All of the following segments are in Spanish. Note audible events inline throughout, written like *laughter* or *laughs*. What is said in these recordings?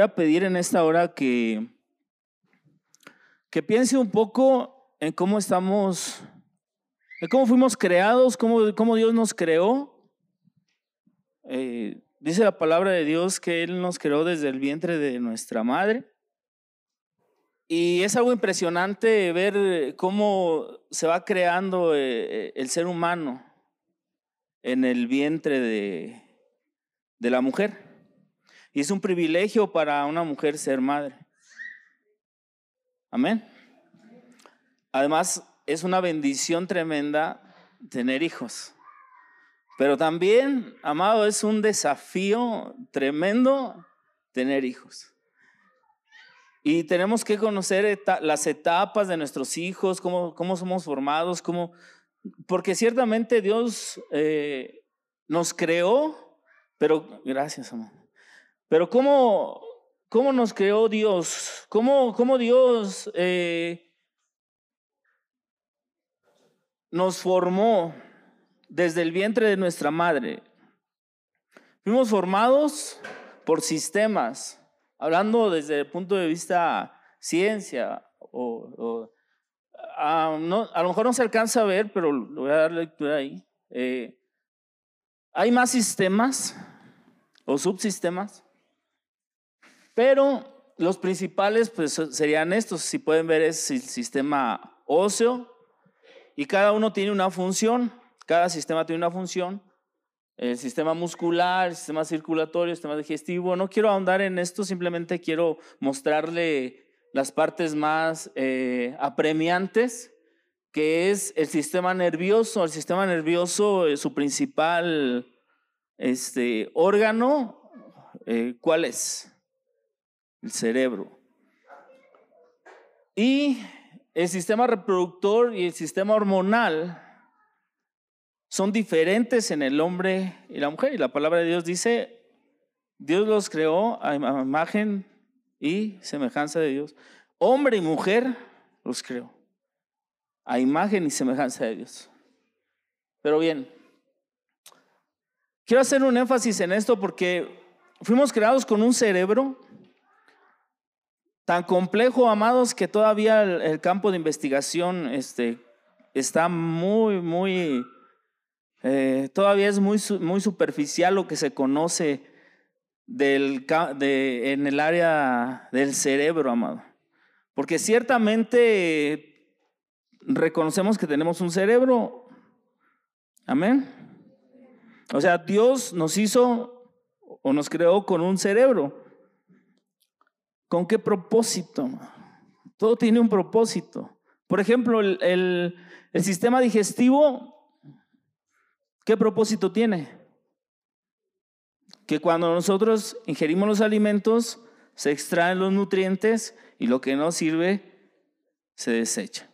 voy a pedir en esta hora que, que piense un poco en cómo estamos, en cómo fuimos creados, cómo, Dios nos creó. Eh, dice la palabra de Dios que Él nos creó desde el vientre de nuestra madre. Y es algo impresionante ver cómo se va creando eh, el ser humano en el vientre de, de la mujer. Y es un privilegio para una mujer ser madre. Amén. Además, es una bendición tremenda tener hijos. Pero también, amado, es un desafío tremendo tener hijos. Y tenemos que conocer las etapas de nuestros hijos, cómo, cómo somos formados, cómo, porque ciertamente Dios eh, nos creó, pero gracias, amor. Pero ¿cómo, cómo nos creó Dios? ¿Cómo, cómo Dios eh, nos formó desde el vientre de nuestra madre? Fuimos formados por sistemas, hablando desde el punto de vista ciencia o, a lo mejor no se alcanza a ver, pero le voy a dar lectura ahí. Eh, hay más sistemas o subsistemas pero los principales pues, serían estos, si pueden ver es el sistema óseo y cada uno tiene una función, cada sistema tiene una función, el sistema muscular, el sistema circulatorio, el sistema digestivo. No quiero ahondar en esto, simplemente quiero mostrarle las partes más eh, apremiantes, que es el sistema nervioso. El sistema nervioso, es su principal este, órgano, eh, ¿cuál es? El cerebro. Y el sistema reproductor y el sistema hormonal son diferentes en el hombre y la mujer. Y la palabra de Dios dice, Dios los creó a imagen y semejanza de Dios. Hombre y mujer los creó a imagen y semejanza de Dios. Pero bien, quiero hacer un énfasis en esto porque fuimos creados con un cerebro tan complejo, amados, que todavía el, campo de investigación este, está muy, muy, eh, todavía es muy, muy superficial lo que se conoce del, de, en el área del cerebro, amado. Porque ciertamente reconocemos que tenemos un cerebro. Amén. O sea, Dios nos hizo o nos creó con un cerebro. ¿Con qué propósito? Todo tiene un propósito. Por ejemplo, el, sistema digestivo, ¿qué propósito tiene? Que cuando nosotros ingerimos los alimentos, se extraen los nutrientes y lo que no sirve se desecha.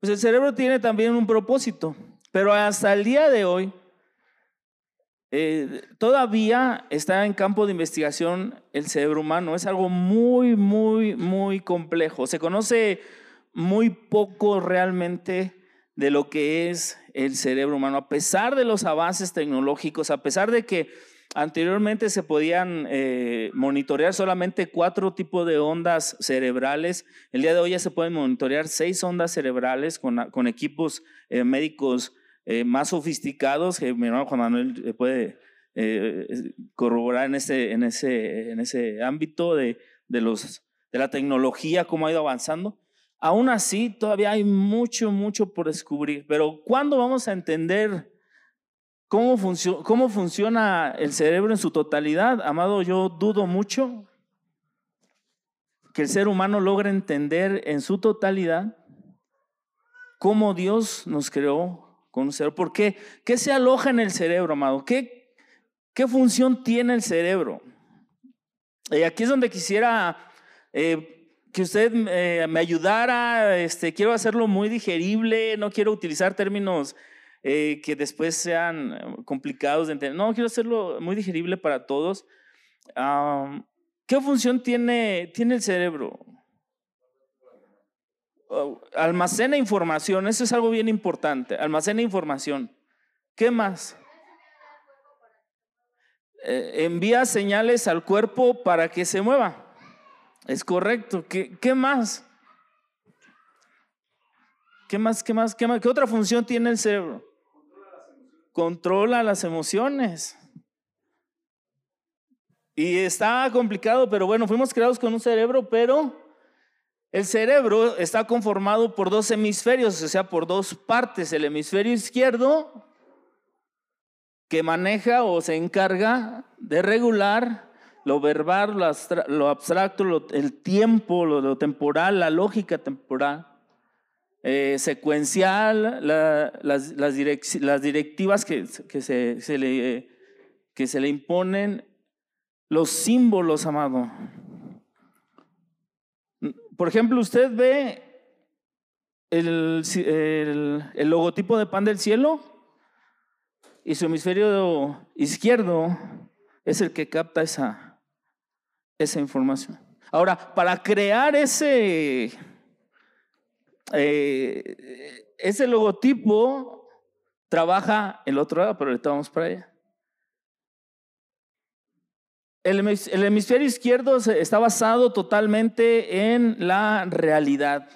Pues el cerebro tiene también un propósito, pero hasta el día de hoy eh, todavía está en campo de investigación el cerebro humano. Es algo muy, muy, muy complejo. Se conoce muy poco realmente de lo que es el cerebro humano. A pesar de los avances tecnológicos, a pesar de que anteriormente se podían eh, monitorear solamente cuatro tipos de ondas cerebrales, el día de hoy ya se pueden monitorear seis ondas cerebrales con, equipos eh, médicos eh, más sofisticados, que mi hermano Juan Manuel eh, puede eh, corroborar en ese, en ese, en ese ámbito de, de, los, de la tecnología, cómo ha ido avanzando. Aún así, todavía hay mucho, mucho por descubrir. Pero ¿cuándo vamos a entender cómo, cómo funciona el cerebro en su totalidad? Amado, yo dudo mucho que el ser humano logre entender en su totalidad cómo Dios nos creó ¿Por qué? ¿Qué se aloja en el cerebro, amado? ¿Qué, función tiene el cerebro? Y aquí es donde quisiera eh, que usted eh, me ayudara. Este, quiero hacerlo muy digerible, no quiero utilizar términos eh, que después sean complicados de entender. No, quiero hacerlo muy digerible para todos. ¿Qué función tiene, tiene el cerebro? Oh, almacena información, eso es algo bien importante, almacena información. ¿Qué más? eh, envía señales al cuerpo para que se mueva. Es correcto. ¿Qué, qué más? ¿Qué más? ¿Qué más? ¿Qué más? ¿Qué otra función tiene el cerebro? Controla las emociones. Y está complicado, pero bueno, fuimos creados con un cerebro, pero el cerebro está conformado por dos hemisferios, o sea, por dos partes. El hemisferio izquierdo, que maneja o se encarga de regular lo verbal, lo, abstracto, el tiempo, lo, temporal, la lógica temporal, eh, secuencial, las, directivas que, se, que se le imponen, los símbolos, amado. Por ejemplo, usted ve el, logotipo de pan del cielo y su hemisferio izquierdo es el que capta esa, esa información. Ahora, para crear ese, eh, ese logotipo, trabaja el otro lado, pero ahorita vamos para allá. El, hemisferio izquierdo está basado totalmente en la realidad.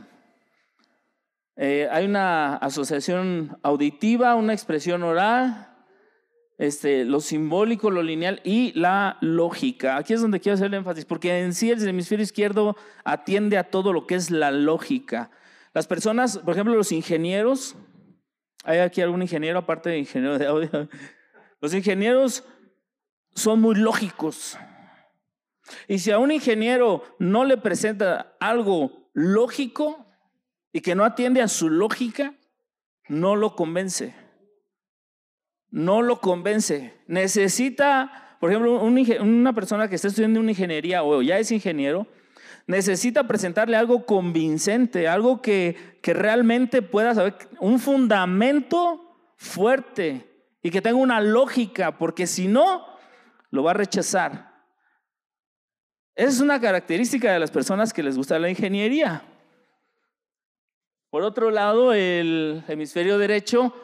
Eh, hay una asociación auditiva, una expresión oral, este, lo simbólico, lo lineal y la lógica. Aquí es donde quiero hacer el énfasis, porque en sí el hemisferio izquierdo atiende a todo lo que es la lógica. Las personas, por ejemplo, los ingenieros, ¿hay aquí algún ingeniero aparte de ingeniero de audio? Los ingenieros son muy lógicos. Y si a un ingeniero no le presenta algo lógico y que no atiende a su lógica, no lo convence. No lo convence. Necesita, por ejemplo, una persona que está estudiando una ingeniería o ya es ingeniero, necesita presentarle algo convincente, algo que, que realmente pueda saber, un fundamento fuerte y que tenga una lógica, porque si no, lo va a rechazar. Esa es una característica de las personas que les gusta la ingeniería. Por otro lado, el hemisferio derecho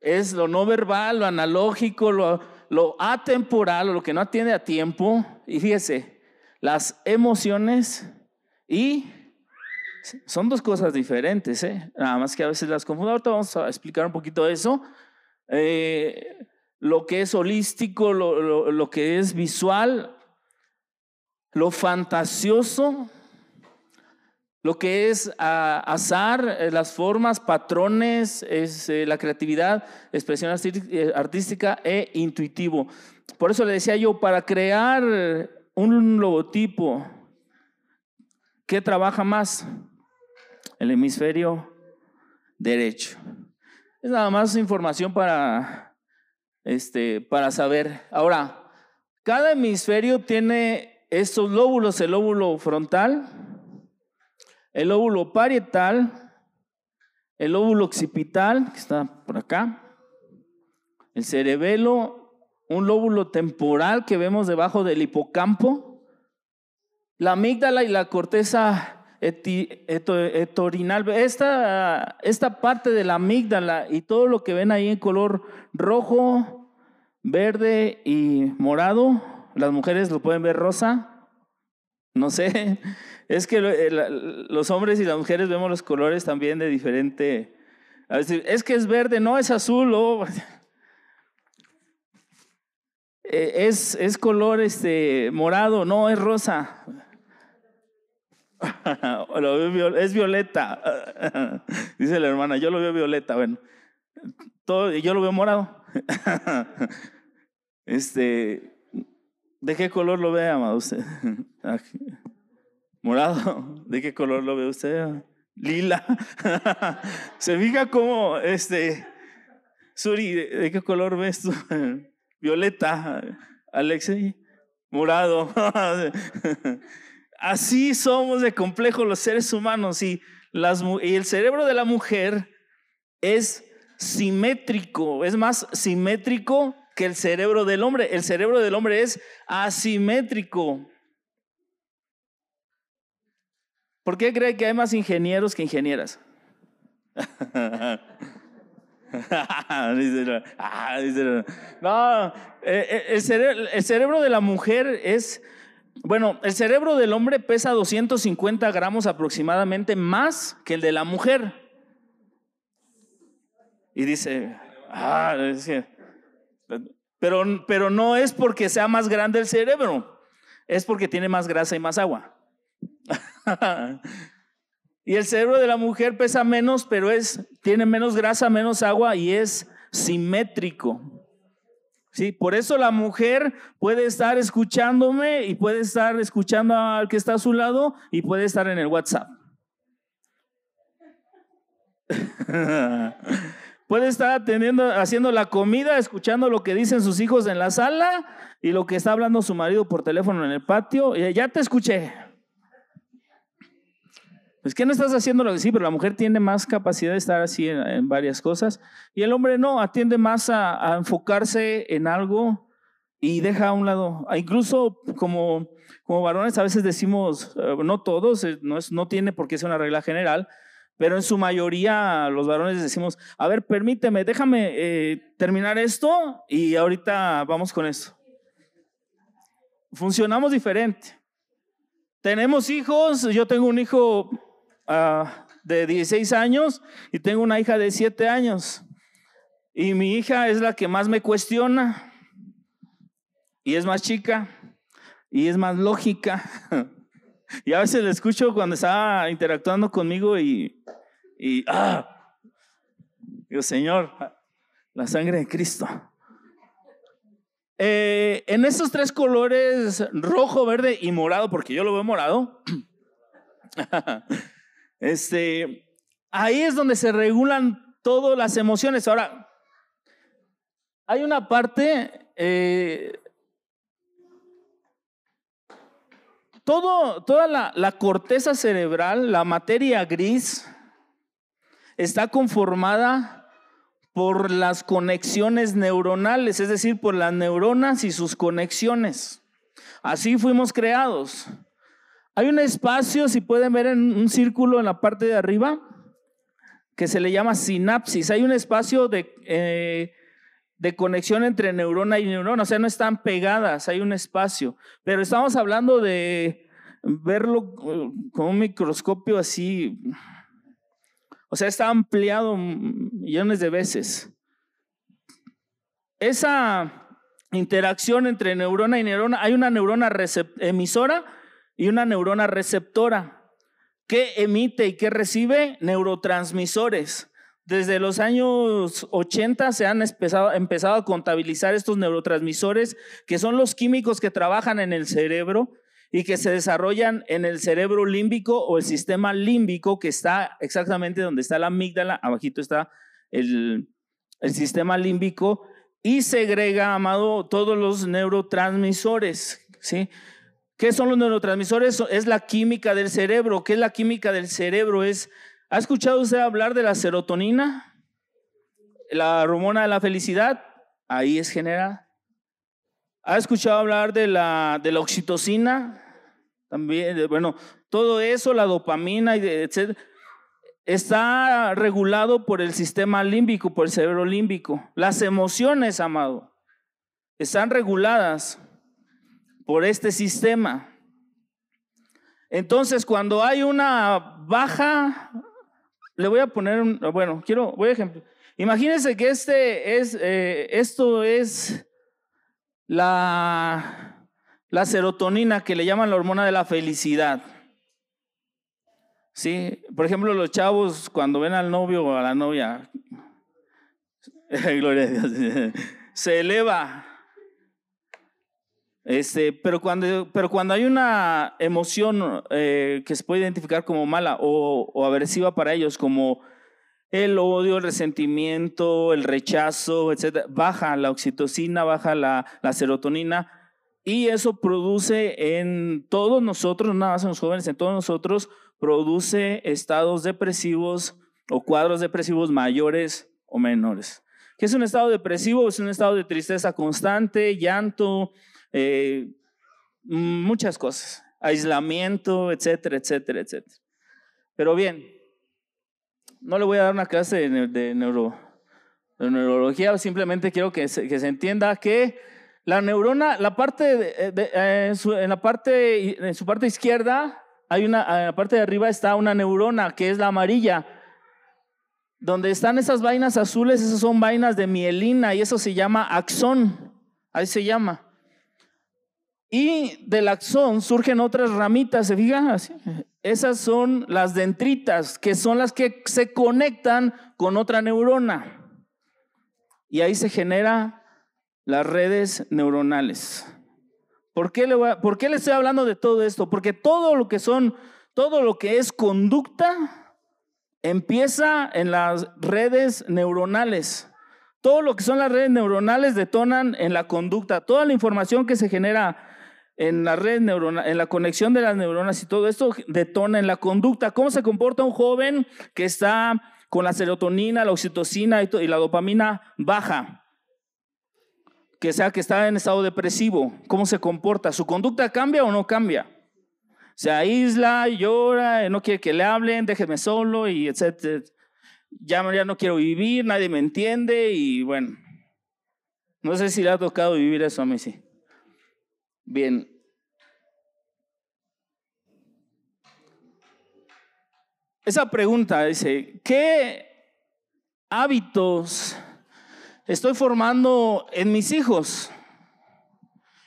es lo no verbal, lo analógico, lo, lo atemporal, lo que no atiende a tiempo. Y fíjese, las emociones y son dos cosas diferentes, ¿eh? nada más que a veces las confundo. Ahorita vamos a explicar un poquito eso. Eh, lo que es holístico, lo, que es visual, lo fantasioso, lo que es ah, azar, eh, las formas, patrones, es eh, la creatividad, expresión eh, artística e intuitivo. Por eso le decía yo, para crear un logotipo, ¿qué trabaja más? El hemisferio derecho. Es nada más información para este, para saber. Ahora, cada hemisferio tiene estos lóbulos, el lóbulo frontal, el lóbulo parietal, el lóbulo occipital, que está por acá, el cerebelo, un lóbulo temporal que vemos debajo del hipocampo, la amígdala y la corteza etorinal. Esta, esta parte de la amígdala y todo lo que ven ahí en color rojo, verde y morado, las mujeres lo pueden ver rosa. No sé, *laughs* es que los hombres y las mujeres vemos los colores también de diferente. es que es verde, no es azul. *laughs* E, es, es color este, morado, no es rosa. *laughs* es violeta. Dice la hermana, yo lo veo violeta. Bueno, todo, yo lo veo morado. Este, ¿de qué color lo ve, amado usted? *laughs* Morado. *laughs* ¿De qué color lo ve usted? Lila. *laughs* Se fija como, este, Suri, ¿de qué color ves tú? Violeta. Alexei, morado. Así somos de complejo los seres humanos y, las, y el cerebro de la mujer es simétrico, es más simétrico que el cerebro del hombre. El cerebro del hombre es asimétrico. ¿Por qué cree que hay más ingenieros que ingenieras? *laughs* Ah, no, eh, eh, el cerebro, el cerebro de la mujer es, bueno, el cerebro del hombre pesa 250 gramos aproximadamente más que el de la mujer. Y dice, ah, pero, pero no es porque sea más grande el cerebro, es porque tiene más grasa y más agua. *laughs* y el cerebro de la mujer pesa menos, pero es, tiene menos grasa, menos agua y es simétrico. Sí, por eso la mujer puede estar escuchándome y puede estar escuchando al que está a su lado y puede estar en el WhatsApp. *laughs* puede estar atendiendo, haciendo la comida, escuchando lo que dicen sus hijos en la sala y lo que está hablando su marido por teléfono en el patio. Ya te escuché. Pues, ¿qué no estás haciendo lo que sí? Pero la mujer tiene más capacidad de estar así en, varias cosas y el hombre no, atiende más a, enfocarse en algo y deja a un lado. Incluso como, como varones a veces decimos, eh, no todos, eh, no, es, no tiene por qué ser una regla general, pero en su mayoría los varones decimos, a ver, permíteme, déjame eh, terminar esto y ahorita vamos con eso. Funcionamos diferente. Tenemos hijos, yo tengo un hijo Ah, de 16 años y tengo una hija de 7 años. Y mi hija es la que más me cuestiona y es más chica y es más lógica. *laughs* Y a veces le escucho cuando estaba interactuando conmigo y, ah, digo, Señor, la sangre de Cristo. Eh, en esos tres colores, rojo, verde y morado, porque yo lo veo morado, *laughs* Este, ahí es donde se regulan todas las emociones. Ahora, hay una parte, eh, toda la, la corteza cerebral, la materia gris, está conformada por las conexiones neuronales, es decir, por las neuronas y sus conexiones. Así fuimos creados. Hay un espacio, si pueden ver en un círculo en la parte de arriba, que se le llama sinapsis. Hay un espacio de, eh, de conexión entre neurona y neurona, o sea, no están pegadas, hay un espacio. Pero estamos hablando de verlo eh, con un microscopio así, o sea, está ampliado millones de veces. Esa interacción entre neurona y neurona, hay una neurona emisora y una neurona receptora que emite y que recibe neurotransmisores. Desde los años 80 se han empezado, a contabilizar estos neurotransmisores, que son los químicos que trabajan en el cerebro y que se desarrollan en el cerebro límbico o el sistema límbico, que está exactamente donde está la amígdala, abajito está el, el sistema límbico, y segrega, amado, todos los neurotransmisores. ¿sí? ¿Qué son los neurotransmisores? Es la química del cerebro. ¿Qué es la química del cerebro? Es, ¿Ha escuchado usted hablar de la serotonina? La hormona de la felicidad. Ahí es generada. ¿Ha escuchado hablar de la, de la oxitocina? También, bueno, todo eso, la dopamina, etc. Está regulado por el sistema límbico, por el cerebro límbico. Las emociones, amado, están reguladas por este sistema. Entonces, cuando hay una baja, le voy a poner un, bueno, quiero, voy a ejemplo. Imagínense que este es, eh, esto es la, la serotonina que le llaman la hormona de la felicidad. Sí, por ejemplo, los chavos cuando ven al novio o a la novia, *laughs* gloria a Dios, *laughs* se eleva este, pero, cuando, pero cuando hay una emoción eh, que se puede identificar como mala o, o, aversiva para ellos, como el odio, el resentimiento, el rechazo, etc., baja la oxitocina, baja la, la serotonina y eso produce en todos nosotros, nada más en los jóvenes, en todos nosotros, produce estados depresivos o cuadros depresivos mayores o menores. ¿Qué es un estado depresivo? Es un estado de tristeza constante, llanto, eh, muchas cosas, aislamiento, etcétera, etcétera, etcétera. Pero bien, no le voy a dar una clase de, neuro, de neurología, simplemente quiero que se, entienda que la neurona, la parte de, eh, su, en la parte, en su parte izquierda, hay una, en la parte de arriba está una neurona que es la amarilla. Donde están esas vainas azules, esas son vainas de mielina y eso se llama axón. Ahí se llama. Y del axón surgen otras ramitas, ¿se fijan? Esas son las dendritas, que son las que se conectan con otra neurona. Y ahí se genera las redes neuronales. ¿Por qué, le ¿Por qué le estoy hablando de todo esto? Porque todo lo que son, todo lo que es conducta, empieza en las redes neuronales. Todo lo que son las redes neuronales detonan en la conducta. Toda la información que se genera en la red neurona, en la conexión de las neuronas y todo esto detona en la conducta. ¿Cómo se comporta un joven que está con la serotonina, la oxitocina y, y la dopamina baja? Que sea que está en estado depresivo. ¿Cómo se comporta? ¿Su conducta cambia o no cambia? Se aísla, llora, no quiere que le hablen, déjeme solo y etcétera. Ya, ya no quiero vivir, nadie me entiende y bueno. No sé si le ha tocado vivir eso a mí, sí. Bien. Esa pregunta dice, ¿qué hábitos estoy formando en mis hijos?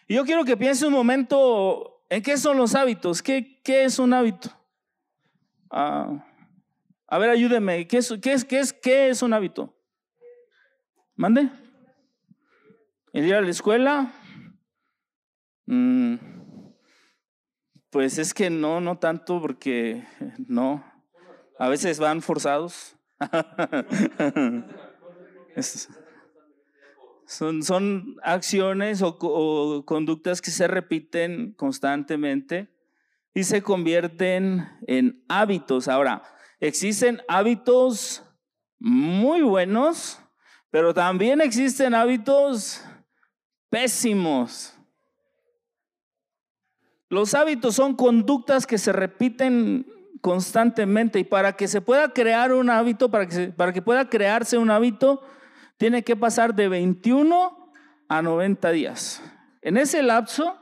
Yo quiero que piense un momento en qué son los hábitos, qué, qué es un hábito. Ah, a ver, ayúdeme, ¿qué es, qué, es, qué, es, ¿qué es un hábito? ¿Mande? ¿El ir a la escuela? Mm, pues es que no, no tanto porque *laughs* no. A veces van forzados. *laughs* son, son acciones o, o conductas que se repiten constantemente y se convierten en hábitos. Ahora, existen hábitos muy buenos, pero también existen hábitos pésimos. Los hábitos son conductas que se repiten constantemente y para que se pueda crear un hábito, para que, para que pueda crearse un hábito, tiene que pasar de 21 a 90 días. En ese lapso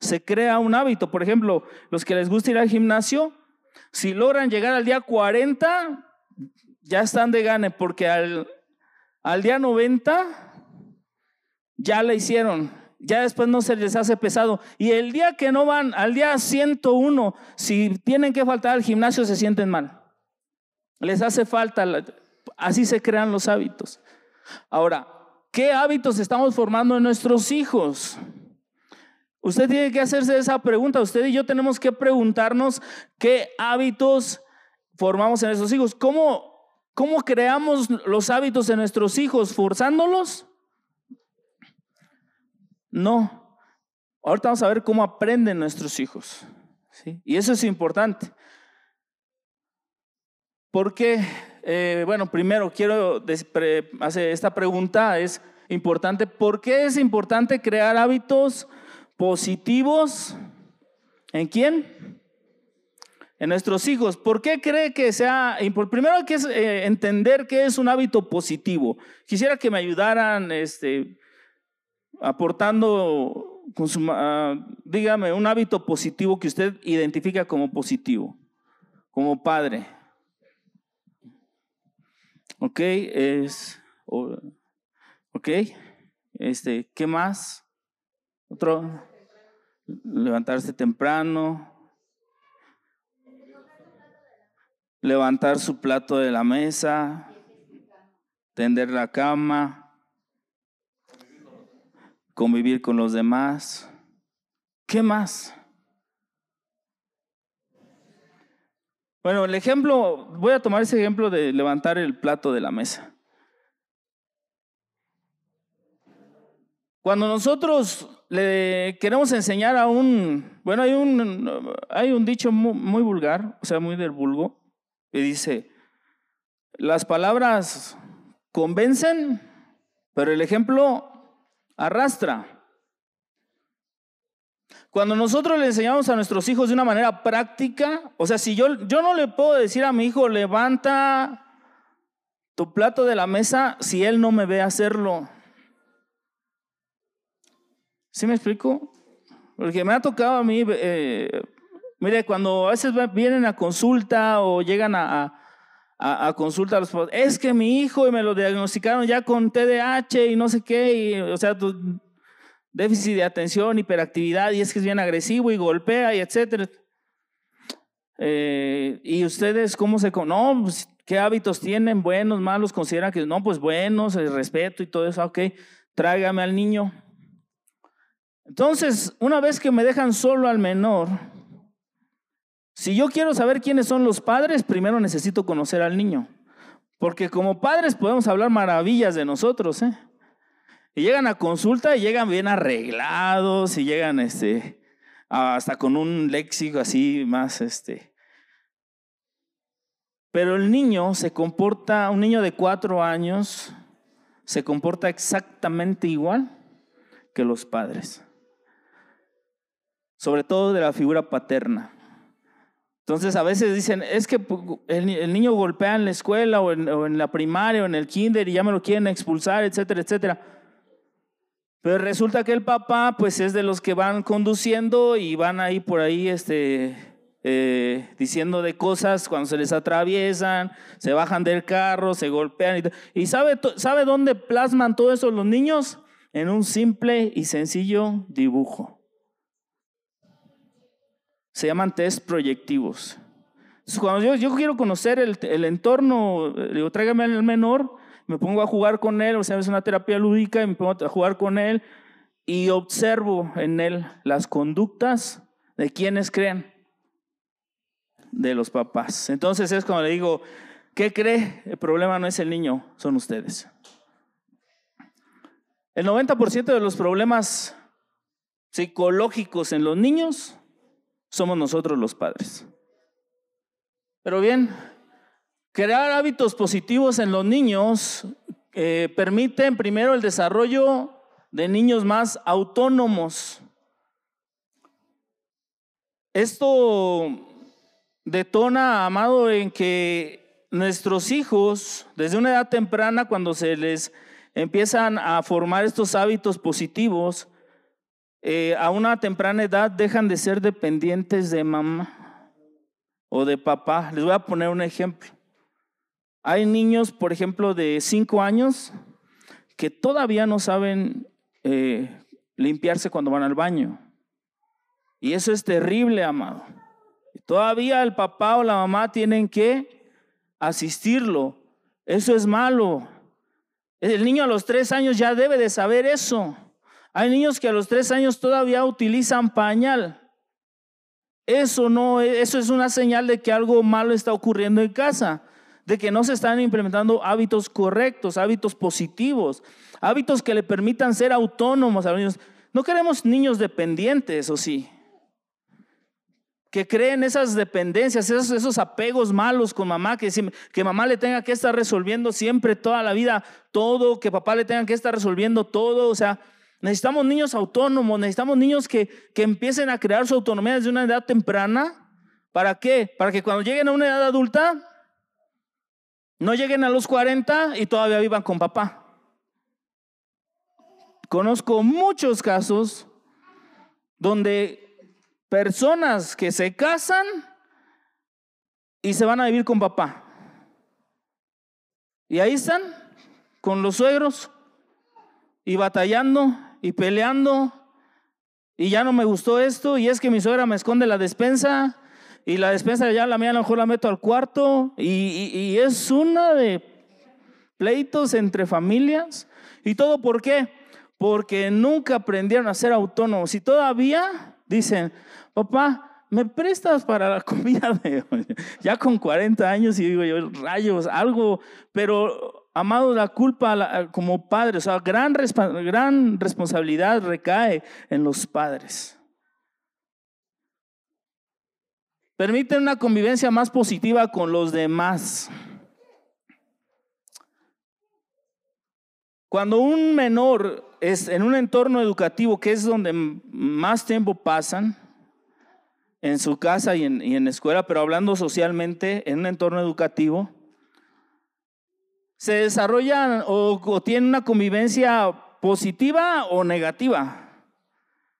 se crea un hábito. Por ejemplo, los que les gusta ir al gimnasio, si logran llegar al día 40, ya están de gane, porque al, al día 90 ya la hicieron ya después no se les hace pesado. Y el día que no van, al día 101, si tienen que faltar al gimnasio, se sienten mal. Les hace falta, así se crean los hábitos. Ahora, ¿qué hábitos estamos formando en nuestros hijos? Usted tiene que hacerse esa pregunta. Usted y yo tenemos que preguntarnos qué hábitos formamos en nuestros hijos. ¿Cómo, cómo creamos los hábitos en nuestros hijos? ¿Forzándolos? No. Ahorita vamos a ver cómo aprenden nuestros hijos. ¿sí? Y eso es importante. Porque, eh, bueno, primero quiero hacer esta pregunta, es importante. ¿Por qué es importante crear hábitos positivos? ¿En quién? En nuestros hijos. ¿Por qué cree que sea? Primero hay que eh, entender qué es un hábito positivo. Quisiera que me ayudaran, este, aportando, con uh, dígame, un hábito positivo que usted identifica como positivo, como padre. Ok, es, ok, este, ¿qué más? Otro, levantarse temprano, levantar su plato de la mesa, tender la cama convivir con los demás. ¿Qué más? Bueno, el ejemplo, voy a tomar ese ejemplo de levantar el plato de la mesa. Cuando nosotros le queremos enseñar a un, bueno, hay un, hay un dicho muy, vulgar, o sea, muy del vulgo, que dice, las palabras convencen, pero el ejemplo arrastra. Cuando nosotros le enseñamos a nuestros hijos de una manera práctica, o sea, si yo, yo no le puedo decir a mi hijo, levanta tu plato de la mesa si él no me ve hacerlo. ¿Sí me explico? Porque me ha tocado a mí, eh, mire, cuando a veces vienen a consulta o llegan a, a, consulta a los es que mi hijo y me lo diagnosticaron ya con TDAH y no sé qué, y, o sea, déficit de atención, hiperactividad, y es que es bien agresivo y golpea y etcétera. Eh, ¿Y ustedes cómo se no, pues, qué hábitos tienen? ¿Buenos, malos? ¿Consideran que no? Pues buenos, el respeto y todo eso, ok, tráigame al niño. Entonces, una vez que me dejan solo al menor, si yo quiero saber quiénes son los padres, primero necesito conocer al niño. Porque como padres podemos hablar maravillas de nosotros, ¿eh? Y llegan a consulta y llegan bien arreglados y llegan este, hasta con un léxico así más este. Pero el niño se comporta, un niño de cuatro años se comporta exactamente igual que los padres. Sobre todo de la figura paterna. Entonces a veces dicen, es que el, niño golpea en la escuela o en, o en la primaria o en el kinder y ya me lo quieren expulsar, etcétera, etcétera. Pero resulta que el papá, pues es de los que van conduciendo y van ahí por ahí, este, eh, diciendo de cosas cuando se les atraviesan, se bajan del carro, se golpean. Y, ¿Y sabe, sabe dónde plasman todo eso los niños? En un simple y sencillo dibujo. Se llaman test proyectivos. cuando yo, quiero conocer el, el entorno, digo, tráigame al menor, me pongo a jugar con él, o sea, es una terapia lúdica y me pongo a jugar con él y observo en él las conductas de quienes creen, de los papás. Entonces es como le digo, ¿qué cree? El problema no es el niño, son ustedes. El 90% de los problemas psicológicos en los niños somos nosotros los padres. Pero bien, Crear hábitos positivos en los niños eh, permite primero el desarrollo de niños más autónomos. Esto detona, amado, en que nuestros hijos, desde una edad temprana, cuando se les empiezan a formar estos hábitos positivos, eh, a una temprana edad dejan de ser dependientes de mamá o de papá. Les voy a poner un ejemplo. Hay niños, por ejemplo, de 5 años que todavía no saben eh, limpiarse cuando van al baño. Y eso es terrible, amado. Todavía el papá o la mamá tienen que asistirlo. Eso es malo. El niño a los tres años ya debe de saber eso. Hay niños que a los tres años todavía utilizan pañal. Eso no, eso es una señal de que algo malo está ocurriendo en casa de que no se están implementando hábitos correctos, hábitos positivos, hábitos que le permitan ser autónomos a los niños. No queremos niños dependientes, ¿o sí? Que creen esas dependencias, esos, esos apegos malos con mamá, que, que mamá le tenga que estar resolviendo siempre, toda la vida, todo, que papá le tenga que estar resolviendo todo. O sea, necesitamos niños autónomos, necesitamos niños que, que empiecen a crear su autonomía desde una edad temprana. ¿Para qué? Para que cuando lleguen a una edad adulta no lleguen a los 40 y todavía vivan con papá. Conozco muchos casos donde personas que se casan y se van a vivir con papá. Y ahí están con los suegros y batallando y peleando y ya no me gustó esto y es que mi suegra me esconde la despensa y la despensa ya la mía a lo mejor la meto al cuarto y, es una de pleitos entre familias. ¿Y todo por qué? Porque nunca aprendieron a ser autónomos y todavía dicen, papá, ¿me prestas para la *laughs* comida Ya con 40 años y digo yo, rayos, algo, pero amado, la culpa como padre, o sea, gran, gran responsabilidad recae en los padres. Permiten una convivencia más positiva con los demás. Cuando un menor es en un entorno educativo, que es donde más tiempo pasan, en su casa y en, y en escuela, pero hablando socialmente, en un entorno educativo, se desarrollan o, o tienen una convivencia positiva o negativa.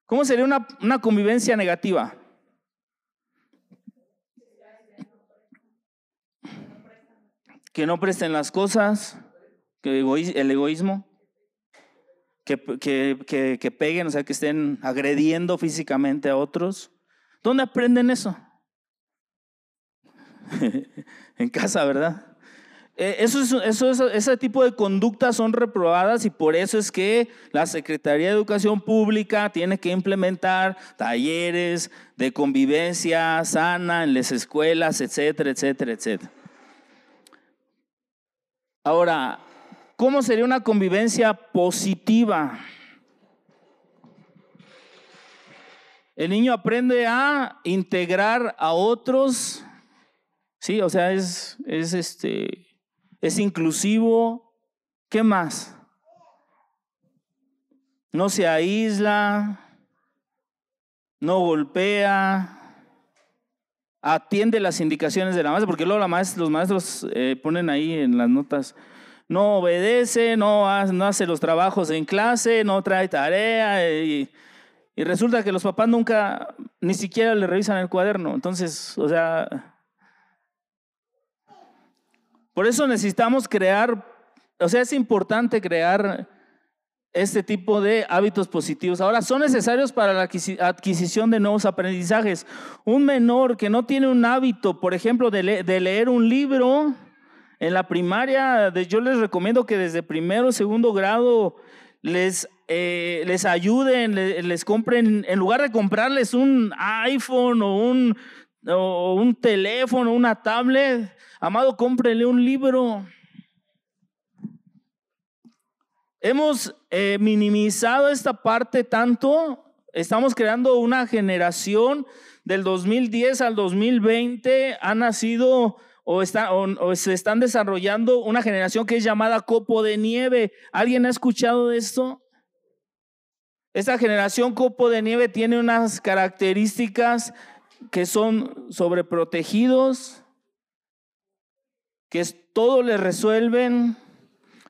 ¿Cómo sería una, convivencia negativa? Que no presten las cosas, que el egoísmo, que, que, que, peguen, o sea, que estén agrediendo físicamente a otros. ¿Dónde aprenden eso? *laughs* en casa, ¿verdad? Eh, eso, ese tipo de conductas son reprobadas y por eso es que la Secretaría de Educación Pública tiene que implementar talleres de convivencia sana en las escuelas, etcétera, etcétera, etcétera. Ahora, ¿cómo sería una convivencia positiva? El niño aprende a integrar a otros, sí, o sea, es, es este, es inclusivo. ¿Qué más? No se aísla, no golpea, atiende las indicaciones de la maestra, porque luego la maestra, los maestros eh, ponen ahí en las notas, no obedece, no, hace los trabajos en clase, no trae tarea, y, y resulta que los papás nunca, ni siquiera le revisan el cuaderno. Entonces, o sea, por eso necesitamos crear, o sea, es importante crear este tipo de hábitos positivos. Ahora, son necesarios para la adquisición de nuevos aprendizajes. Un menor que no tiene un hábito, por ejemplo, de, leer un libro en la primaria, yo les recomiendo que desde primero segundo grado les, eh, les ayuden, les, compren, en lugar de comprarles un iPhone o un, o un teléfono, una tablet, Amado, cómprele un libro. Hemos eh, minimizado esta parte tanto, estamos creando una generación del 2010 al 2020, ha nacido o, está, o, se están desarrollando una generación que es llamada copo de nieve. ¿Alguien ha escuchado de esto? Esta generación copo de nieve tiene unas características que son sobreprotegidos, que todo le resuelven.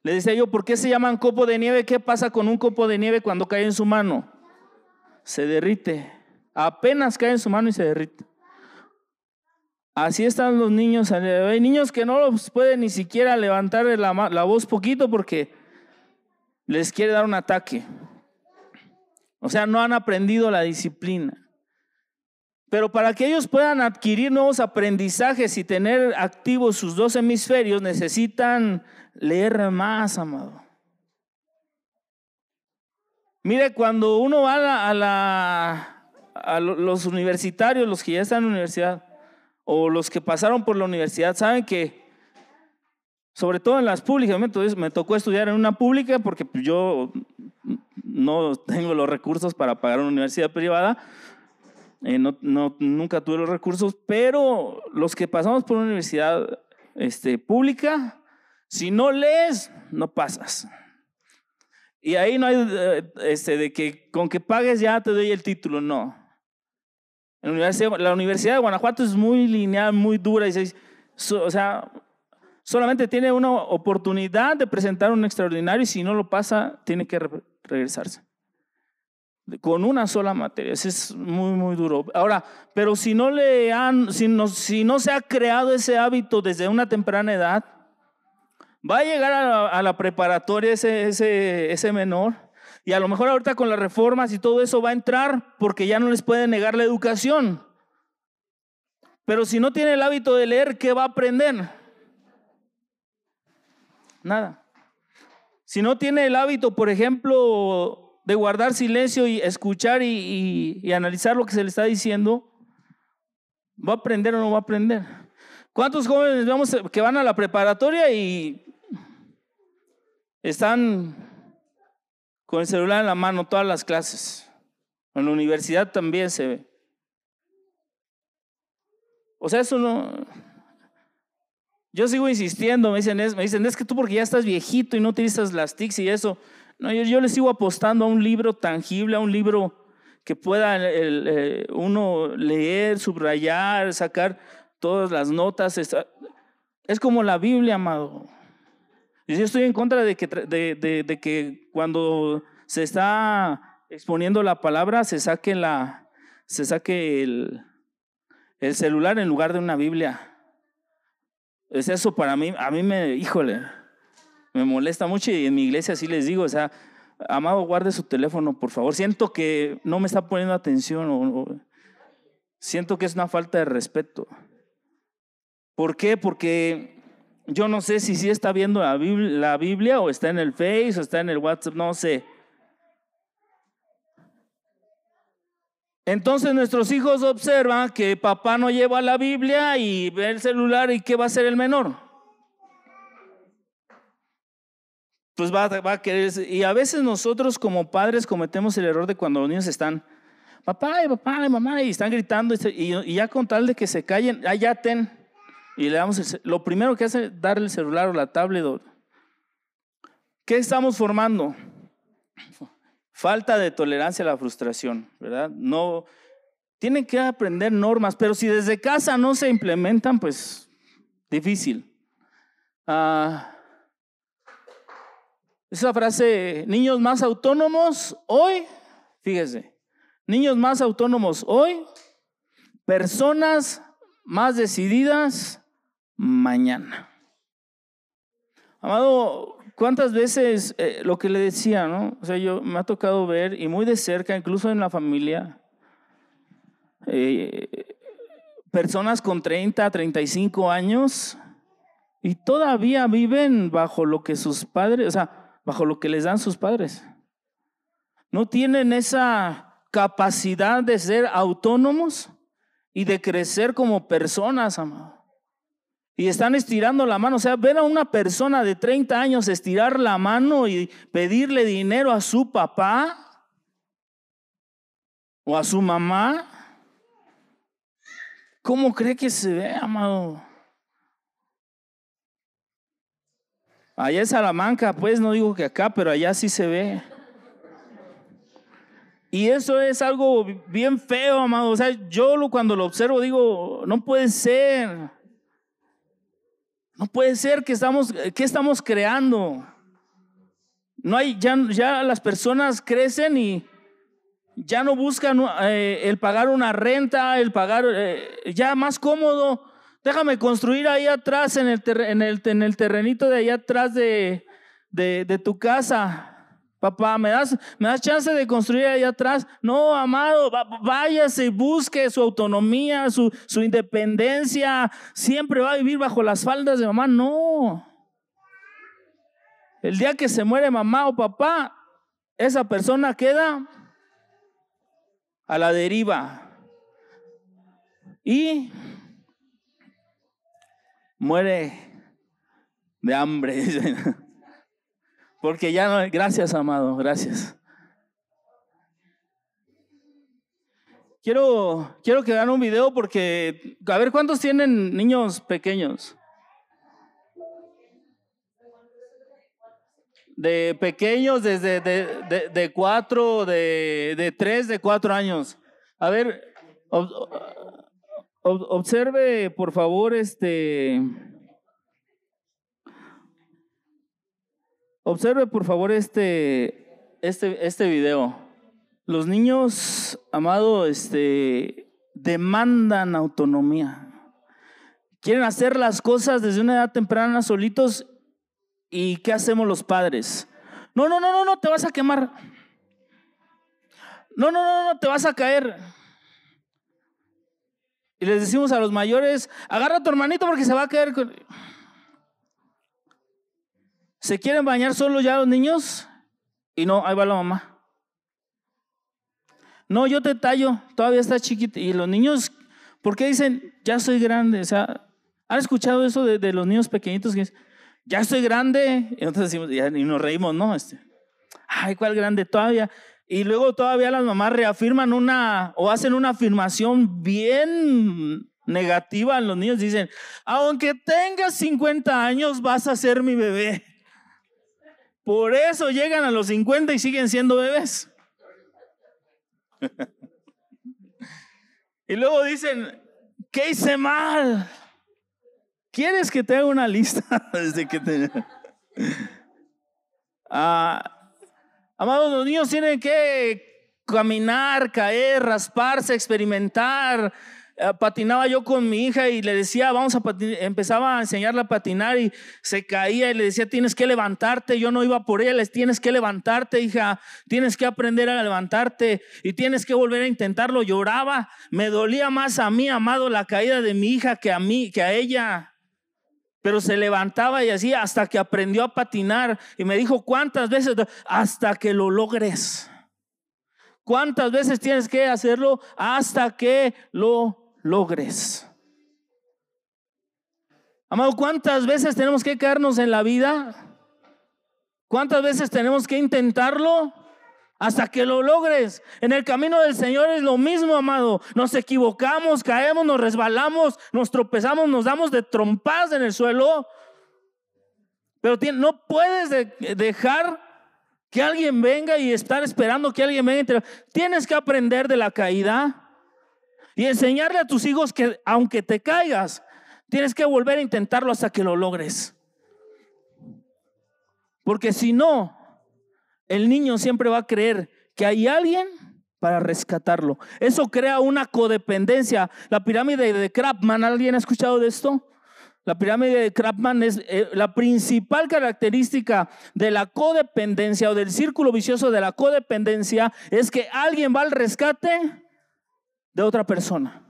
Le decía yo, ¿por qué se llaman copo de nieve? ¿Qué pasa con un copo de nieve cuando cae en su mano? Se derrite. Apenas cae en su mano y se derrite. Así están los niños. Hay niños que no los pueden ni siquiera levantar la, la voz poquito porque les quiere dar un ataque. O sea, no han aprendido la disciplina. Pero para que ellos puedan adquirir nuevos aprendizajes y tener activos sus dos hemisferios, necesitan leer más, amado. Mire, cuando uno va a, la, a, los universitarios, los que ya están en la universidad, o los que pasaron por la universidad, saben que, sobre todo en las públicas, me tocó estudiar en una pública porque yo no tengo los recursos para pagar una universidad privada, eh, no, nunca tuve los recursos, pero los que pasamos por una universidad este, pública, si no lees, no pasas. Y ahí no hay eh, este, de que con que pagues ya te doy el título, no. La Universidad, de Guanajuato es muy lineal, muy dura, y o sea, solamente tiene una oportunidad de presentar un extraordinario y si no lo pasa, tiene que regresarse con una sola materia. Eso es muy, muy duro. Ahora, pero si no le han, si no, si no se ha creado ese hábito desde una temprana edad, va a llegar a la, preparatoria ese, ese, ese menor. Y a lo mejor ahorita con las reformas y todo eso va a entrar porque ya no les puede negar la educación. Pero si no tiene el hábito de leer, ¿qué va a aprender? Nada. Si no tiene el hábito, por ejemplo, de guardar silencio y escuchar y, analizar lo que se le está diciendo, ¿va a aprender o no va a aprender? ¿Cuántos jóvenes vemos que van a la preparatoria y están con el celular en la mano todas las clases? En la universidad también se ve. O sea, eso no... Yo sigo insistiendo, me dicen, es, me dicen, es que tú porque ya estás viejito y no utilizas las TICs y eso. No, yo, le sigo apostando a un libro tangible, a un libro que pueda eh, uno leer, subrayar, sacar todas las notas. Es como la Biblia, amado. Yo estoy en contra de que, de, que cuando se está exponiendo la palabra se saque, la, se saque el, el celular en lugar de una Biblia. Es eso para mí, a mí me, híjole, me molesta mucho y en mi iglesia sí les digo, o sea, amado, guarde su teléfono, por favor. Siento que no me está poniendo atención o, siento que es una falta de respeto. ¿Por qué? Porque yo no sé si sí está viendo la Biblia, o está en el Face o está en el WhatsApp, no sé. Entonces nuestros hijos observan que papá no lleva la Biblia y ve el celular y ¿qué va a hacer el menor? Pues va, va a querer. Y a veces nosotros como padres cometemos el error de cuando los niños están, papá y papá y mamá, y están gritando y, ya con tal de que se callen, allá ten. Y le damos lo primero que hace es darle el celular o la tablet. ¿Qué estamos formando? Falta de tolerancia a la frustración, ¿verdad? No, tienen que aprender normas, pero si desde casa no se implementan, pues difícil. Ah, esa frase, niños más autónomos hoy, fíjese, niños más autónomos hoy, personas más decididas mañana. Amado, ¿Cuántas veces eh, lo que le decía, no? O sea, yo me ha tocado ver y muy de cerca, incluso en la familia, eh, personas con 30, 35 años y todavía viven bajo lo que sus padres, o sea, bajo lo que les dan sus padres. No tienen esa capacidad de ser autónomos y de crecer como personas, amado. Y están estirando la mano. O sea, ver a una persona de 30 años estirar la mano y pedirle dinero a su papá o a su mamá. ¿Cómo cree que se ve, amado? Allá en Salamanca, pues no digo que acá, pero allá sí se ve. Y eso es algo bien feo, amado. O sea, yo cuando lo observo digo, no puede ser. No puede ser que estamos, ¿qué estamos creando? No hay, ya, ya las personas crecen y ya no buscan eh, el pagar una renta, el pagar, eh, ya más cómodo. Déjame construir ahí atrás, en el, en el, en el terrenito de allá atrás de, tu casa. Papá, ¿me das, ¿me das chance de construir ahí atrás? No, amado, váyase y busque su autonomía, su, su independencia. Siempre va a vivir bajo las faldas de mamá. No. El día que se muere mamá o papá, esa persona queda a la deriva. Y muere de hambre. *laughs* Porque ya no, gracias amado, gracias. Quiero, quiero que vean un video porque, a ver, ¿cuántos tienen niños pequeños? De pequeños, desde de, de, cuatro, de, de, tres, de cuatro años. A ver, observe por favor este... Observe por favor este, este, este video. Los niños, amado, este, demandan autonomía. Quieren hacer las cosas desde una edad temprana solitos. ¿Y qué hacemos los padres? No, no, no, no, no, te vas a quemar. No, no, no, no, te vas a caer. Y les decimos a los mayores, agarra a tu hermanito porque se va a caer. Con... ¿Se quieren bañar solo ya los niños? Y no, ahí va la mamá. No, yo te tallo, todavía está chiquito. Y los niños, ¿por qué dicen, ya soy grande? O sea, ¿han escuchado eso de, los niños pequeñitos que dicen, ya estoy grande? Y nosotros decimos, y nos reímos, ¿no? Este, Ay, ¿cuál grande? Todavía. Y luego todavía las mamás reafirman una o hacen una afirmación bien negativa en los niños. Dicen, aunque tengas 50 años, vas a ser mi bebé. Por eso llegan a los 50 y siguen siendo bebés. *laughs* y luego dicen, ¿qué hice mal? ¿Quieres que te haga una lista *laughs* desde que te... Ah, amados, los niños tienen que caminar, caer, rasparse, experimentar, eh, patinaba yo con mi hija y le decía, vamos a patinar, empezaba a enseñarle a patinar y se caía y le decía, tienes que levantarte, yo no iba por ella, les tienes que levantarte, hija, tienes que aprender a levantarte y tienes que volver a intentarlo. Lloraba, me dolía más a mí, amado, la caída de mi hija que a mí, que a ella. Pero se levantaba y así hasta que aprendió a patinar y me dijo, ¿cuántas veces? Hasta que lo logres. ¿Cuántas veces tienes que hacerlo hasta que lo logres. Amado, ¿cuántas veces tenemos que caernos en la vida? ¿Cuántas veces tenemos que intentarlo? Hasta que lo logres. En el camino del Señor es lo mismo, amado. Nos equivocamos, caemos, nos resbalamos, nos tropezamos, nos damos de trompas en el suelo. Pero no puedes dejar que alguien venga y estar esperando que alguien venga. Tienes que aprender de la caída. Y enseñarle a tus hijos que aunque te caigas, tienes que volver a intentarlo hasta que lo logres. Porque si no, el niño siempre va a creer que hay alguien para rescatarlo. Eso crea una codependencia. La pirámide de Krapman, ¿alguien ha escuchado de esto? La pirámide de Krapman es eh, la principal característica de la codependencia o del círculo vicioso de la codependencia es que alguien va al rescate de otra persona.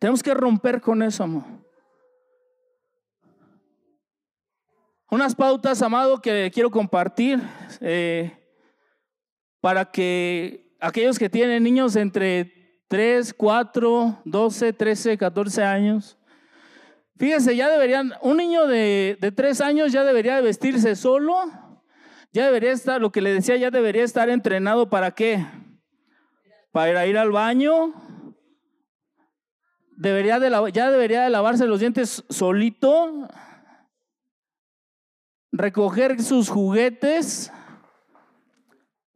Tenemos que romper con eso, amor. Unas pautas, amado, que quiero compartir eh, para que aquellos que tienen niños entre 3, 4, 12, 13, 14 años, fíjense, ya deberían, un niño de, de 3 años ya debería de vestirse solo, ya debería estar, lo que le decía, ya debería estar entrenado para qué? para ir al baño. Debería de, ya debería de lavarse los dientes solito. Recoger sus juguetes.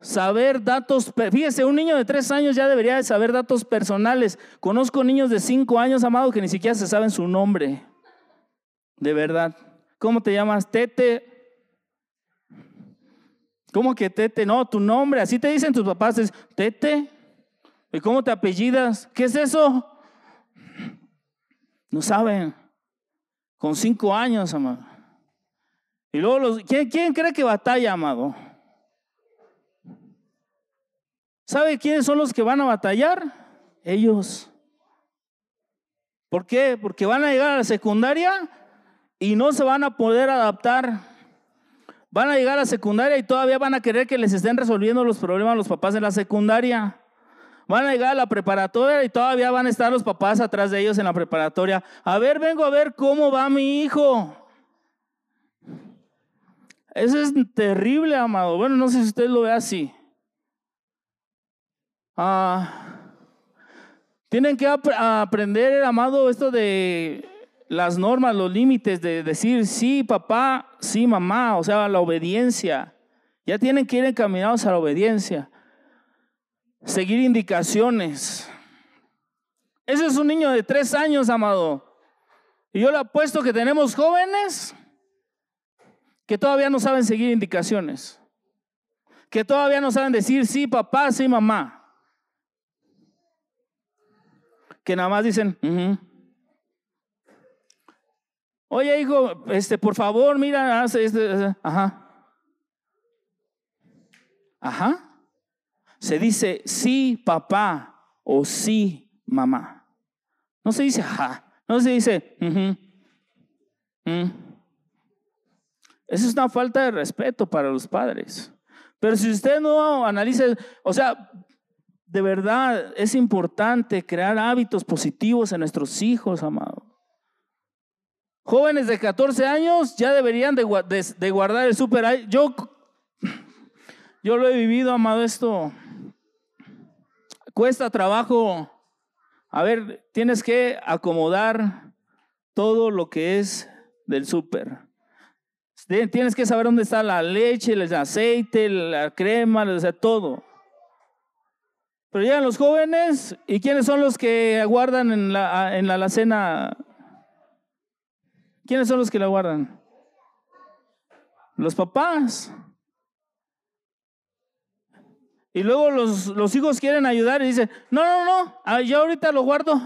Saber datos. Fíjese, un niño de tres años ya debería de saber datos personales. Conozco niños de cinco años, amado, que ni siquiera se saben su nombre. De verdad. ¿Cómo te llamas? Tete. ¿Cómo que Tete? No, tu nombre. Así te dicen tus papás. Tete. ¿Y cómo te apellidas? ¿Qué es eso? No saben. Con cinco años, amado. Y luego, los, ¿quién, ¿quién cree que batalla, amado? ¿Sabe quiénes son los que van a batallar? Ellos. ¿Por qué? Porque van a llegar a la secundaria y no se van a poder adaptar. Van a llegar a la secundaria y todavía van a querer que les estén resolviendo los problemas los papás de la secundaria. Van a llegar a la preparatoria y todavía van a estar los papás atrás de ellos en la preparatoria. A ver, vengo a ver cómo va mi hijo. Eso es terrible, amado. Bueno, no sé si usted lo ve así. Ah, tienen que aprender, amado, esto de las normas, los límites, de decir sí, papá, sí, mamá, o sea, la obediencia. Ya tienen que ir encaminados a la obediencia seguir indicaciones. Ese es un niño de tres años, amado. Y yo le apuesto que tenemos jóvenes que todavía no saben seguir indicaciones. Que todavía no saben decir sí, papá, sí, mamá. Que nada más dicen, oye hijo, este, por favor, mira, este, ajá. Ajá se dice sí papá o sí mamá. No se dice ja, no se dice uh Esa es una falta de respeto para los padres. Pero si usted no analiza, o sea, de verdad es importante crear hábitos positivos en nuestros hijos, amado. Jóvenes de 14 años ya deberían de, guardar el super. Yo, yo lo he vivido, amado, esto cuesta trabajo. A ver, tienes que acomodar todo lo que es del súper. Tienes que saber dónde está la leche, el aceite, la crema, o sea, todo. Pero llegan los jóvenes y quiénes son los que guardan en la, en la alacena. ¿Quiénes son los que la guardan? Los papás. Y luego los, los hijos quieren ayudar y dicen, no, no, no, ah, yo ahorita lo guardo.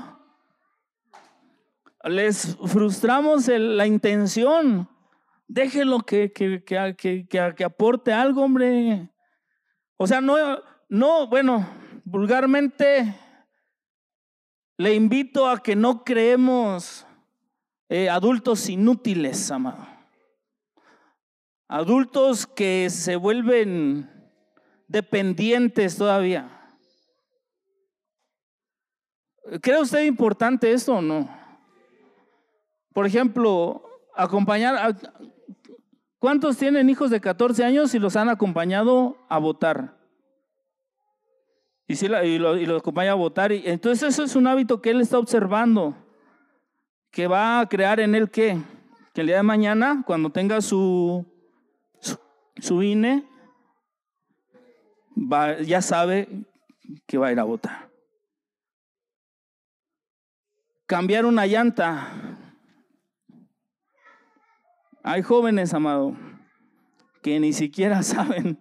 Les frustramos la intención. Déjenlo que, que, que, que, aporte algo, hombre. O sea, no, no, bueno, vulgarmente le invito a que no creemos eh, adultos inútiles, amado. Adultos que se vuelven dependientes todavía. ¿Cree usted importante esto o no? Por ejemplo, acompañar ¿Cuántos tienen hijos de 14 años y los han acompañado a votar? Y, si lo, y acompaña a votar. Y, entonces eso es un hábito que él está observando, que va a crear en él? Que el día de mañana, cuando tenga su, su, INE, ya sabe que va a ir a votar. Cambiar una llanta. Hay jóvenes, amado, que ni siquiera *laughs* saben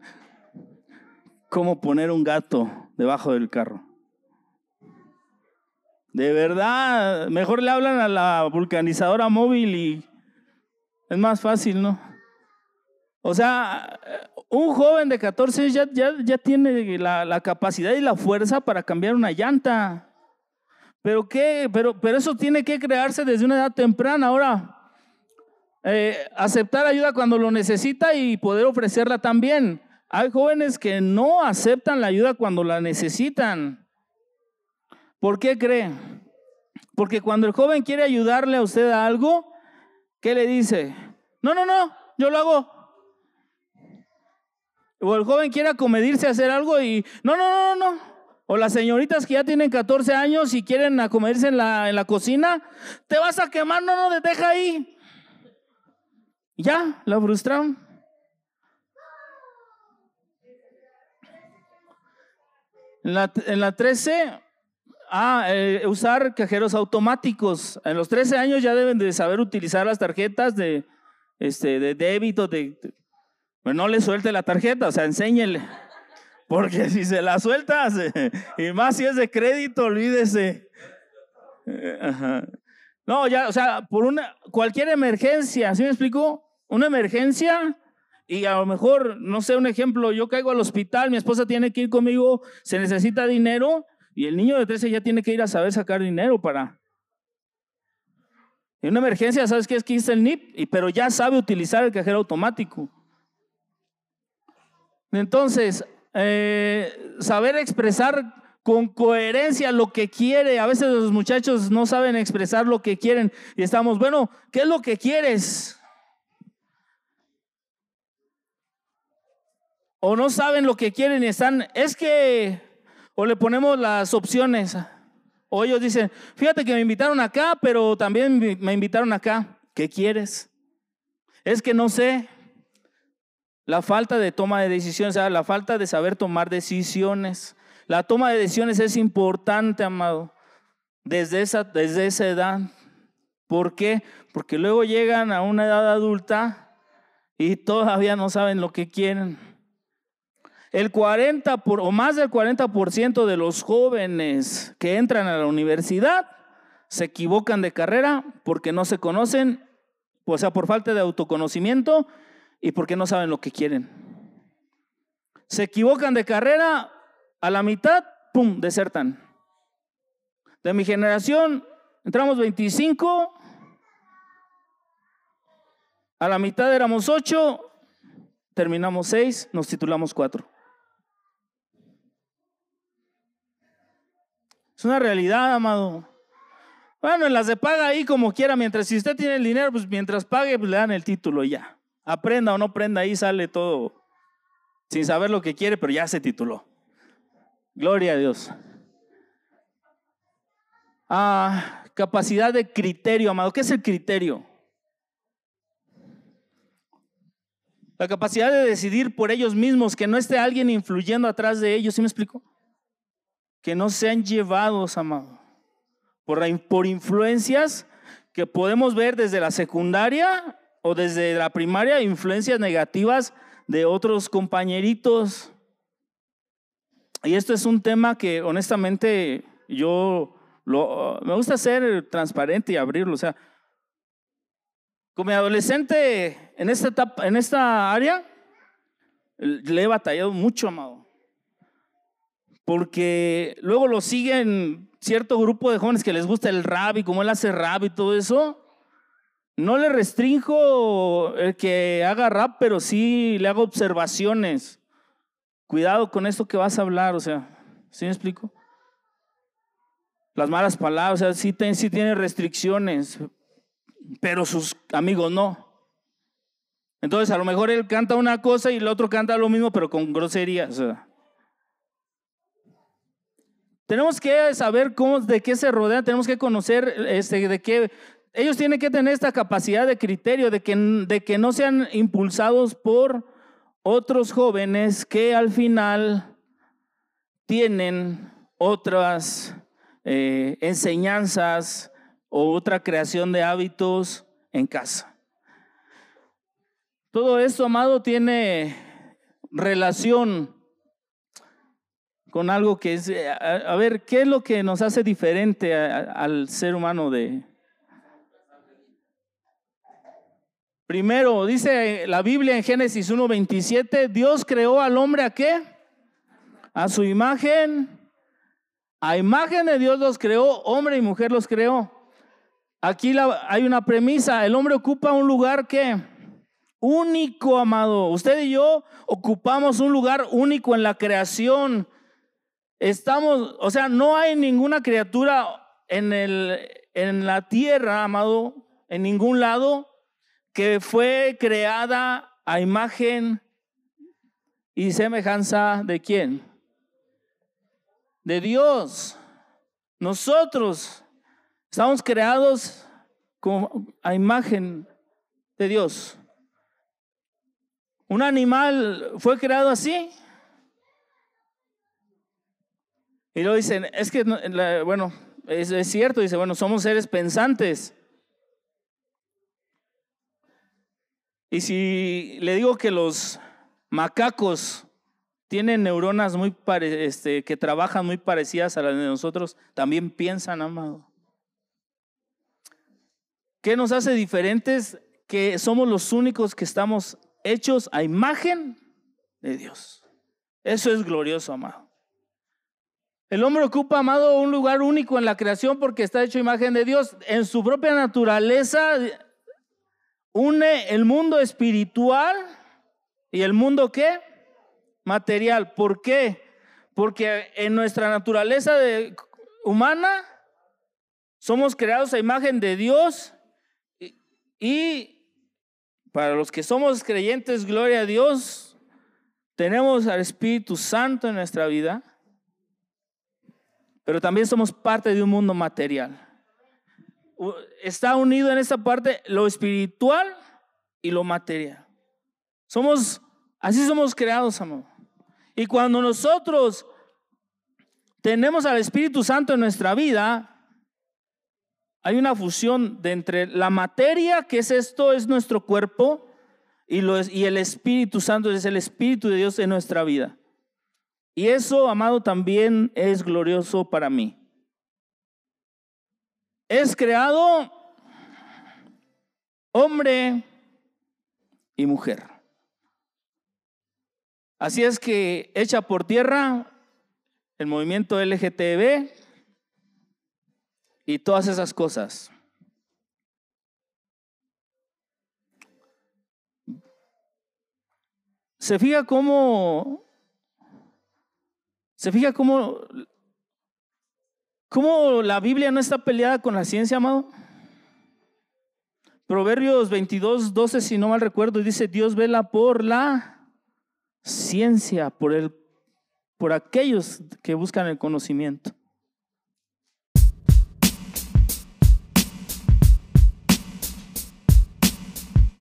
cómo poner un gato debajo del carro. De verdad, mejor le hablan a la vulcanizadora móvil y es más fácil, ¿no? O sea, un joven de 14 ya, ya, ya tiene la, la, capacidad y la fuerza para cambiar una llanta. Pero, ¿qué? Pero, pero eso tiene que crearse desde una edad temprana. Ahora, eh, aceptar ayuda cuando lo necesita y poder ofrecerla también. Hay jóvenes que no aceptan la ayuda cuando la necesitan. ¿Por qué cree? Porque cuando el joven quiere ayudarle a usted a algo, ¿qué le dice? No, no, no, yo lo hago. O el joven quiere acomedirse a hacer algo y no, no, no, no. O las señoritas que ya tienen 14 años y quieren acomedirse en la, en la cocina, te vas a quemar, no, no, deja ahí. Ya, la frustraron. En la, en la 13, ah, eh, usar cajeros automáticos. En los 13 años ya deben de saber utilizar las tarjetas de, este, de débito. De, pues no le suelte la tarjeta, o sea, enséñele. Porque si se la sueltas, y más si es de crédito, olvídese. No, ya, o sea, por una, cualquier emergencia, ¿sí me explico? Una emergencia, y a lo mejor, no sé, un ejemplo, yo caigo al hospital, mi esposa tiene que ir conmigo, se necesita dinero y el niño de 13 ya tiene que ir a saber sacar dinero para... En una emergencia, ¿sabes qué es que el NIP? Pero ya sabe utilizar el cajero automático. Entonces, eh, saber expresar con coherencia lo que quiere. A veces los muchachos no saben expresar lo que quieren y estamos, bueno, ¿qué es lo que quieres? O no saben lo que quieren y están, es que, o le ponemos las opciones, o ellos dicen, fíjate que me invitaron acá, pero también me invitaron acá, ¿qué quieres? Es que no sé, la falta de toma de decisiones, la falta de saber tomar decisiones. La toma de decisiones es importante, amado, desde esa, desde esa edad. ¿Por qué? Porque luego llegan a una edad adulta y todavía no saben lo que quieren. El 40 por, o más del 40% de los jóvenes que entran a la universidad se equivocan de carrera porque no se conocen, o sea, por falta de autoconocimiento y porque no saben lo que quieren. Se equivocan de carrera, a la mitad, ¡pum!, desertan. De mi generación, entramos 25, a la mitad éramos 8, terminamos 6, nos titulamos 4. Una realidad, amado. Bueno, en las de paga ahí como quiera, mientras si usted tiene el dinero, pues mientras pague, pues le dan el título y ya. Aprenda o no aprenda, ahí sale todo sin saber lo que quiere, pero ya se tituló. Gloria a Dios. Ah, capacidad de criterio, amado. ¿Qué es el criterio? La capacidad de decidir por ellos mismos, que no esté alguien influyendo atrás de ellos. ¿Sí me explico? Que no sean llevados, amado, por, por influencias que podemos ver desde la secundaria o desde la primaria influencias negativas de otros compañeritos. Y esto es un tema que honestamente yo me gusta ser transparente y abrirlo. O sea, como adolescente en esta, etapa, en esta área, le he batallado mucho, amado. Porque luego lo siguen cierto grupo de jóvenes que les gusta el rap y como él hace rap y todo eso. No le restringo el que haga rap, pero sí le hago observaciones. Cuidado con esto que vas a hablar, o sea, ¿sí me explico? Las malas palabras, o sea, sí, sí tiene restricciones, pero sus amigos no. Entonces, a lo mejor él canta una cosa y el otro canta lo mismo, pero con groserías. Tenemos que saber de qué se rodean, tenemos que conocer este, de qué. Ellos tienen que tener esta capacidad de criterio, de que, de que no sean impulsados por otros jóvenes que al final tienen otras eh, enseñanzas o otra creación de hábitos en casa. Todo esto, amado, tiene relación con algo que es, eh, a, ver, ¿qué es lo que nos hace diferente al ser humano de... Primero, dice la Biblia en Génesis 1.27, Dios creó al hombre a qué? A su imagen. A imagen de Dios los creó, hombre y mujer los creó. Aquí hay una premisa, el hombre ocupa un lugar que único, amado. Usted y yo ocupamos un lugar único en la creación. Estamos, o sea, no hay ninguna criatura en, el, en la tierra, amado, en ningún lado, que fue creada a imagen y semejanza de quién? De Dios. Nosotros estamos creados a imagen de Dios. ¿Un animal fue creado así? Y lo dicen, es que, bueno, es, es cierto, dice, bueno, somos seres pensantes. Y si le digo que los macacos tienen neuronas muy este, que trabajan muy parecidas a las de nosotros, también piensan, amado. ¿Qué nos hace diferentes? Que somos los únicos que estamos hechos a imagen de Dios. Eso es glorioso, amado. El hombre ocupa, amado, un lugar único en la creación porque está hecho imagen de Dios. En su propia naturaleza une el mundo espiritual y el mundo qué? Material. ¿Por qué? Porque en nuestra naturaleza humana somos creados a imagen de Dios y para los que somos creyentes, gloria a Dios, tenemos al Espíritu Santo en nuestra vida, pero también somos parte de un mundo material. Está unido en esta parte lo espiritual y lo material. Somos, así somos creados, amor. Y cuando nosotros tenemos al Espíritu Santo en nuestra vida, hay una fusión de entre la materia, que es esto, es nuestro cuerpo, y, y el Espíritu Santo es el Espíritu de Dios en nuestra vida. Y eso, amado, también es glorioso para mí. Es creado hombre y mujer. Así es que echa por tierra el movimiento LGTB y todas esas cosas. Se fija cómo, se fija cómo, cómo la Biblia no está peleada con la ciencia, amado. Proverbios 22, 12, si no mal recuerdo, dice, Dios vela por la ciencia, por, el, por aquellos que buscan el conocimiento.